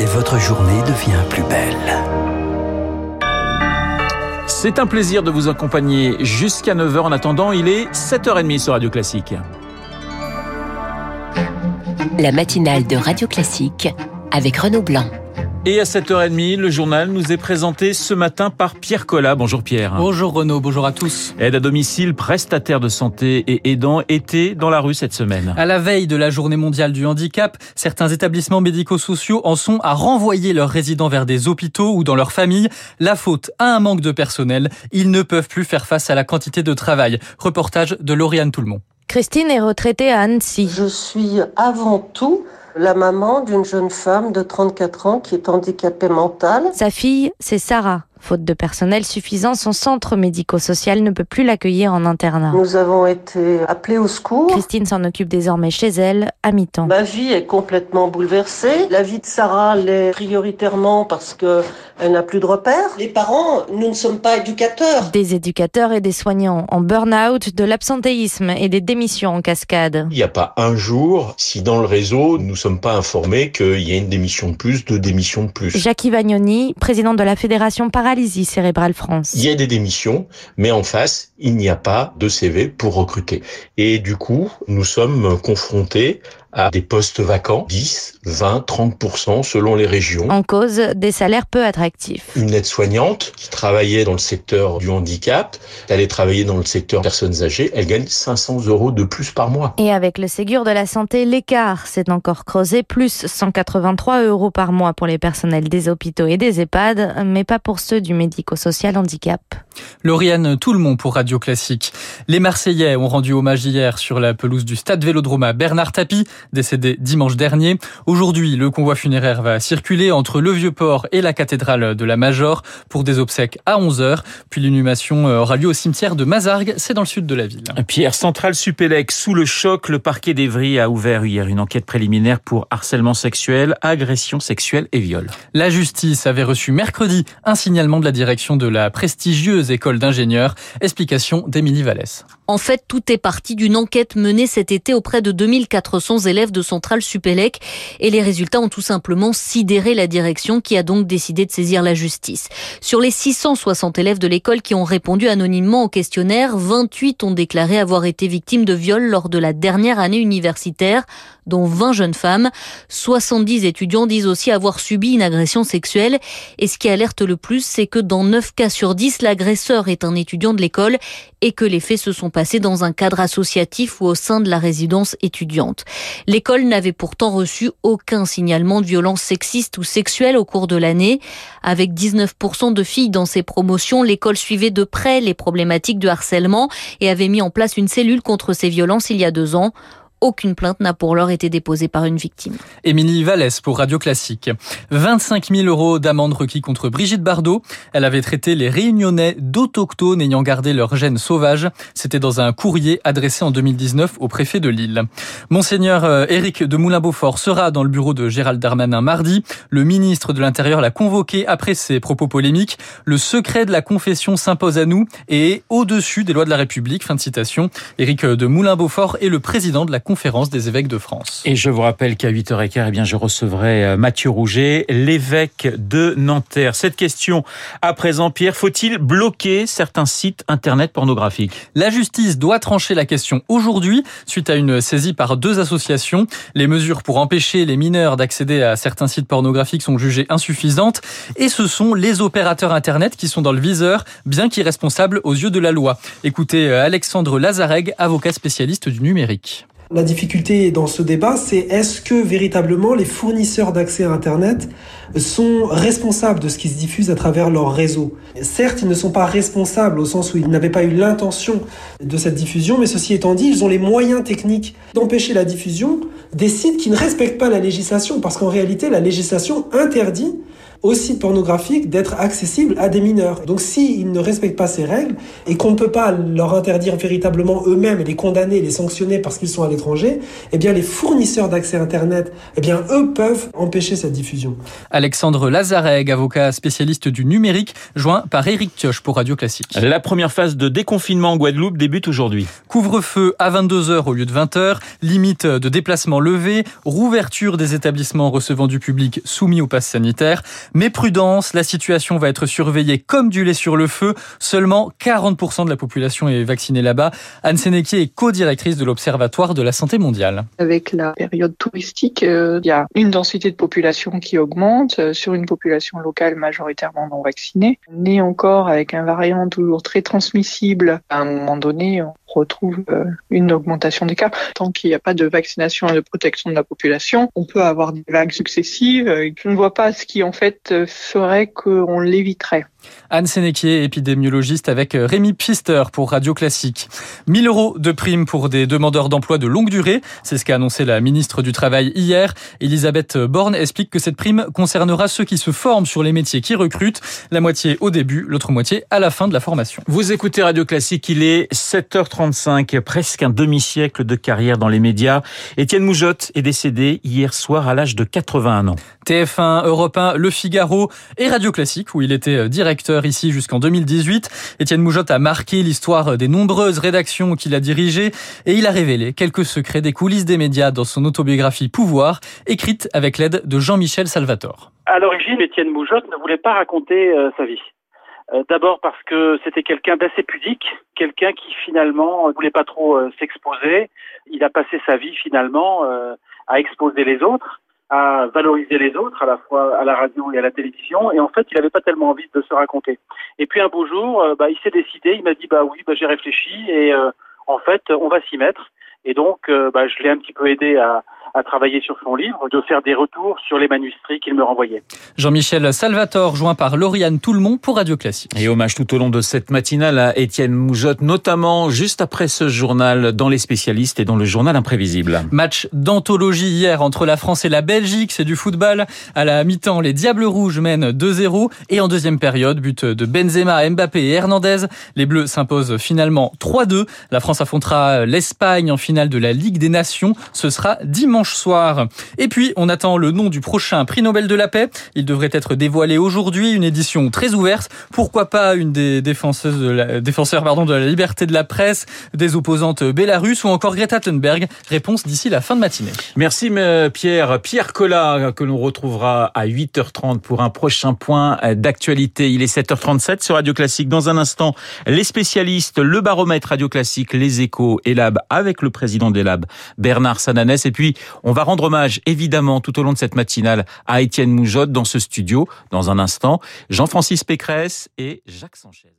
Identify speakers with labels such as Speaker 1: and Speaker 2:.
Speaker 1: et votre journée devient plus belle.
Speaker 2: C'est un plaisir de vous accompagner jusqu'à 9h. En attendant, il est 7h30 sur Radio Classique.
Speaker 3: La matinale de Radio Classique avec Renaud Blanc.
Speaker 2: Et à 7h30, le journal nous est présenté ce matin par Pierre Collat. Bonjour Pierre.
Speaker 4: Bonjour Renaud, bonjour à tous.
Speaker 2: Aide à domicile, prestataire de santé et aidant étaient dans la rue cette semaine.
Speaker 4: À la veille de la journée mondiale du handicap, certains établissements médico-sociaux en sont à renvoyer leurs résidents vers des hôpitaux ou dans leur famille. La faute à un manque de personnel. Ils ne peuvent plus faire face à la quantité de travail. Reportage de Lauriane Toulmont.
Speaker 5: Christine est retraitée à Annecy.
Speaker 6: Je suis avant tout la maman d'une jeune femme de 34 ans qui est handicapée mentale.
Speaker 5: Sa fille, c'est Sarah. Faute de personnel suffisant, son centre médico-social ne peut plus l'accueillir en internat.
Speaker 6: Nous avons été appelés au secours.
Speaker 5: Christine s'en occupe désormais chez elle, à mi-temps.
Speaker 6: Ma vie est complètement bouleversée. La vie de Sarah l'est prioritairement parce que elle n'a plus de repères. Les parents, nous ne sommes pas éducateurs.
Speaker 5: Des éducateurs et des soignants en burn-out, de l'absentéisme et des démissions en cascade.
Speaker 7: Il n'y a pas un jour si dans le réseau nous ne sommes pas informés qu'il y a une démission de plus, deux démissions de plus.
Speaker 5: Jackie Vagnoni, président de la Fédération France.
Speaker 7: Il y a des démissions, mais en face, il n'y a pas de CV pour recruter. Et du coup, nous sommes confrontés à des postes vacants, 10, 20, 30% selon les régions.
Speaker 5: En cause, des salaires peu attractifs.
Speaker 7: Une aide-soignante qui travaillait dans le secteur du handicap, elle est travailler dans le secteur personnes âgées, elle gagne 500 euros de plus par mois.
Speaker 5: Et avec le Ségur de la Santé, l'écart s'est encore creusé, plus 183 euros par mois pour les personnels des hôpitaux et des EHPAD, mais pas pour ceux du médico-social handicap.
Speaker 4: Lauriane Tout-le-Monde pour Radio Classique. Les Marseillais ont rendu hommage hier sur la pelouse du stade Vélodrome à Bernard Tapie, décédé dimanche dernier. Aujourd'hui, le convoi funéraire va circuler entre le Vieux-Port et la cathédrale de la Major pour des obsèques à 11h. Puis l'inhumation aura lieu au cimetière de Mazargues, c'est dans le sud de la ville.
Speaker 2: Pierre Central Supélec, sous le choc, le parquet d'Evry a ouvert hier une enquête préliminaire pour harcèlement sexuel, agression sexuelle et viol.
Speaker 4: La justice avait reçu mercredi un signalement de la direction de la prestigieuse école d'ingénieurs. Explication d'Émilie Vallès.
Speaker 8: En fait, tout est parti d'une enquête menée cet été auprès de 2400 élèves de Centrale Supélec et les résultats ont tout simplement sidéré la direction qui a donc décidé de saisir la justice. Sur les 660 élèves de l'école qui ont répondu anonymement au questionnaire, 28 ont déclaré avoir été victimes de viols lors de la dernière année universitaire, dont 20 jeunes femmes. 70 étudiants disent aussi avoir subi une agression sexuelle et ce qui alerte le plus, c'est que dans 9 cas sur 10, l'agresseur est un étudiant de l'école et que les faits se sont dans un cadre associatif ou au sein de la résidence étudiante. L'école n'avait pourtant reçu aucun signalement de violence sexiste ou sexuelle au cours de l'année. Avec 19% de filles dans ses promotions, l'école suivait de près les problématiques de harcèlement et avait mis en place une cellule contre ces violences il y a deux ans. Aucune plainte n'a pour l'heure été déposée par une victime.
Speaker 4: Émilie Vallès pour Radio Classique. 25 000 euros d'amende requis contre Brigitte Bardot. Elle avait traité les réunionnais d'autochtones ayant gardé leur gène sauvage. C'était dans un courrier adressé en 2019 au préfet de Lille. Monseigneur euh, Éric de Moulin-Beaufort sera dans le bureau de Gérald Darmanin mardi. Le ministre de l'Intérieur l'a convoqué après ses propos polémiques. Le secret de la confession s'impose à nous et est au-dessus des lois de la République. Fin de citation. Éric de Moulin-Beaufort est le président de la conférence des évêques de France.
Speaker 2: Et je vous rappelle qu'à 8h15, eh bien, je recevrai euh, Mathieu Rouget, l'évêque de Nanterre. Cette question à présent, Pierre, faut-il bloquer certains sites internet pornographiques?
Speaker 4: La justice doit trancher la question aujourd'hui suite à une saisie par deux associations. Les mesures pour empêcher les mineurs d'accéder à certains sites pornographiques sont jugées insuffisantes et ce sont les opérateurs internet qui sont dans le viseur, bien qu'irresponsables aux yeux de la loi. Écoutez euh, Alexandre Lazareg, avocat spécialiste du numérique.
Speaker 9: La difficulté dans ce débat, c'est est-ce que véritablement les fournisseurs d'accès à Internet sont responsables de ce qui se diffuse à travers leur réseau? Certes, ils ne sont pas responsables au sens où ils n'avaient pas eu l'intention de cette diffusion, mais ceci étant dit, ils ont les moyens techniques d'empêcher la diffusion des sites qui ne respectent pas la législation, parce qu'en réalité, la législation interdit aux sites pornographiques d'être accessibles à des mineurs. Donc s'ils ne respectent pas ces règles et qu'on ne peut pas leur interdire véritablement eux-mêmes et les condamner, les sanctionner parce qu'ils sont à l'étranger, eh bien les fournisseurs d'accès Internet, eh bien eux peuvent empêcher cette diffusion.
Speaker 4: Alexandre Lazareg, avocat spécialiste du numérique, joint par Éric Thioche pour Radio Classique.
Speaker 2: La première phase de déconfinement en Guadeloupe débute aujourd'hui.
Speaker 4: Couvre-feu à 22h au lieu de 20h, limite de déplacement levée, rouverture des établissements recevant du public soumis au pass sanitaire. Mais prudence, la situation va être surveillée comme du lait sur le feu. Seulement 40% de la population est vaccinée là-bas. Anne Sénéquier est co-directrice de l'Observatoire de la santé mondiale.
Speaker 10: Avec la période touristique, euh, il y a une densité de population qui augmente euh, sur une population locale majoritairement non vaccinée. Est encore avec un variant toujours très transmissible. À un moment donné, on retrouve euh, une augmentation des cas. Tant qu'il n'y a pas de vaccination et de protection de la population, on peut avoir des vagues successives. Je ne vois pas ce qui en fait ferait qu'on l'éviterait.
Speaker 4: Anne Sénéquier, épidémiologiste avec Rémi Pfister pour Radio Classique. 1000 euros de prime pour des demandeurs d'emploi de longue durée. C'est ce qu'a annoncé la ministre du Travail hier. Elisabeth Borne explique que cette prime concernera ceux qui se forment sur les métiers qui recrutent. La moitié au début, l'autre moitié à la fin de la formation.
Speaker 2: Vous écoutez Radio Classique, il est 7h35, presque un demi-siècle de carrière dans les médias. Étienne Moujotte est décédé hier soir à l'âge de 81 ans.
Speaker 4: TF1, Europe 1, Le Figaro et Radio Classique où il était directeur ici jusqu'en 2018. Étienne Moujotte a marqué l'histoire des nombreuses rédactions qu'il a dirigées et il a révélé quelques secrets des coulisses des médias dans son autobiographie Pouvoir, écrite avec l'aide de Jean-Michel Salvatore.
Speaker 11: À l'origine, Étienne Moujotte ne voulait pas raconter euh, sa vie. Euh, D'abord parce que c'était quelqu'un d'assez pudique, quelqu'un qui finalement ne voulait pas trop euh, s'exposer. Il a passé sa vie finalement euh, à exposer les autres à valoriser les autres, à la fois à la radio et à la télévision. Et en fait, il n'avait pas tellement envie de se raconter. Et puis un beau jour, euh, bah, il s'est décidé, il m'a dit, bah oui, bah, j'ai réfléchi et euh, en fait, on va s'y mettre. Et donc, euh, bah, je l'ai un petit peu aidé à, à travailler sur son livre, de faire des retours sur les manuscrits qu'il me renvoyait.
Speaker 4: Jean-Michel Salvatore, joint par Lauriane Toulmont pour Radio Classique.
Speaker 2: Et hommage tout au long de cette matinale à Étienne Moujotte, notamment juste après ce journal dans les spécialistes et dans le journal imprévisible.
Speaker 4: Match d'anthologie hier entre la France et la Belgique, c'est du football. À la mi-temps, les Diables Rouges mènent 2-0 et en deuxième période, but de Benzema, Mbappé et Hernandez. Les Bleus s'imposent finalement 3-2. La France affrontera l'Espagne en finale de la Ligue des Nations. Ce sera dimanche soir. Et puis, on attend le nom du prochain prix Nobel de la paix. Il devrait être dévoilé aujourd'hui, une édition très ouverte. Pourquoi pas une des défenseuses de la, défenseurs pardon, de la liberté de la presse, des opposantes bélarusses ou encore Greta Thunberg? Réponse d'ici la fin de matinée.
Speaker 2: Merci Pierre. Pierre Collat, que l'on retrouvera à 8h30 pour un prochain point d'actualité. Il est 7h37 sur Radio Classique. Dans un instant, les spécialistes, le baromètre Radio Classique, les échos et Lab avec le président des Labs, Bernard Sananès. Et puis, on va rendre hommage, évidemment, tout au long de cette matinale à Étienne Moujotte dans ce studio. Dans un instant, Jean-Francis Pécresse et Jacques Sanchez.